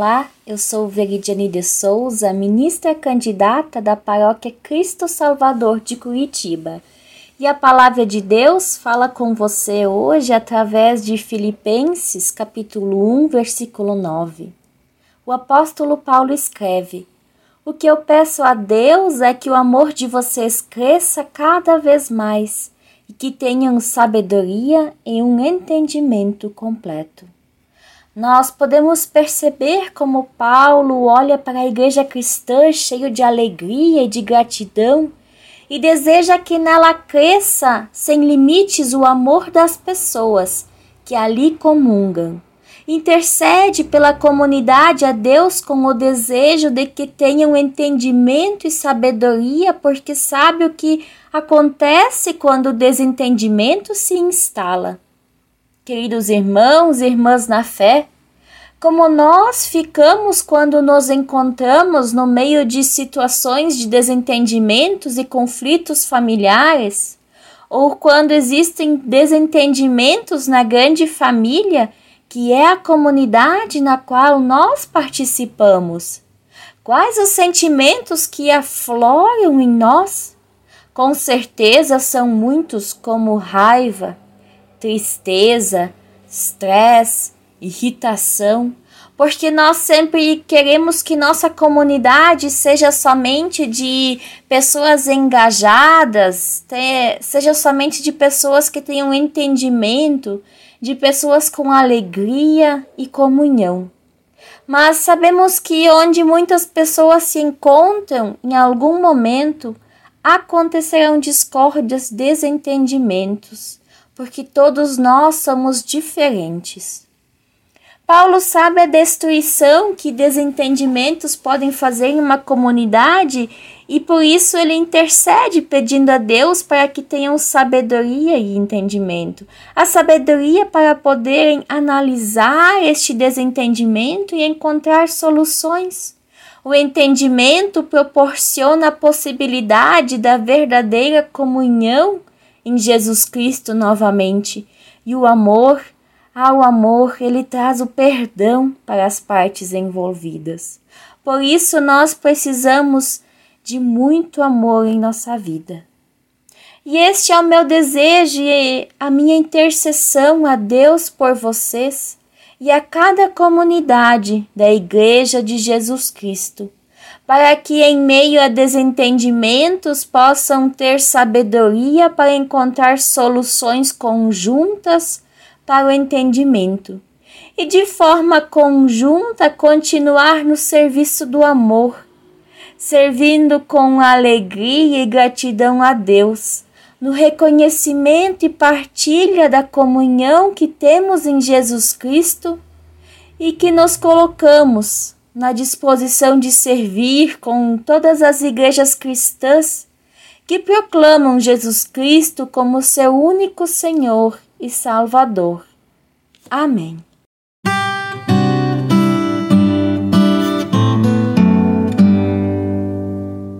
Olá, eu sou Veridiane de Souza, ministra candidata da Paróquia Cristo Salvador de Curitiba. E a palavra de Deus fala com você hoje através de Filipenses, capítulo 1, versículo 9. O apóstolo Paulo escreve: O que eu peço a Deus é que o amor de vocês cresça cada vez mais e que tenham sabedoria e um entendimento completo nós podemos perceber como Paulo olha para a igreja cristã cheio de alegria e de gratidão e deseja que nela cresça sem limites o amor das pessoas que ali comungam. Intercede pela comunidade a Deus com o desejo de que tenham entendimento e sabedoria, porque sabe o que acontece quando o desentendimento se instala. Queridos irmãos e irmãs na fé, como nós ficamos quando nos encontramos no meio de situações de desentendimentos e conflitos familiares, ou quando existem desentendimentos na grande família, que é a comunidade na qual nós participamos. Quais os sentimentos que afloram em nós? Com certeza são muitos, como raiva, tristeza, estresse, irritação, porque nós sempre queremos que nossa comunidade seja somente de pessoas engajadas, seja somente de pessoas que tenham entendimento, de pessoas com alegria e comunhão. Mas sabemos que onde muitas pessoas se encontram, em algum momento acontecerão discórdias, desentendimentos porque todos nós somos diferentes. Paulo sabe a destruição que desentendimentos podem fazer em uma comunidade e por isso ele intercede pedindo a Deus para que tenham sabedoria e entendimento. A sabedoria para poderem analisar este desentendimento e encontrar soluções. O entendimento proporciona a possibilidade da verdadeira comunhão em Jesus Cristo novamente. E o amor, ao amor, ele traz o perdão para as partes envolvidas. Por isso nós precisamos de muito amor em nossa vida. E este é o meu desejo e a minha intercessão a Deus por vocês e a cada comunidade da Igreja de Jesus Cristo para que em meio a desentendimentos possam ter sabedoria para encontrar soluções conjuntas para o entendimento. E de forma conjunta continuar no serviço do amor, servindo com alegria e gratidão a Deus, no reconhecimento e partilha da comunhão que temos em Jesus Cristo e que nos colocamos na disposição de servir com todas as igrejas cristãs que proclamam Jesus Cristo como seu único Senhor e Salvador. Amém.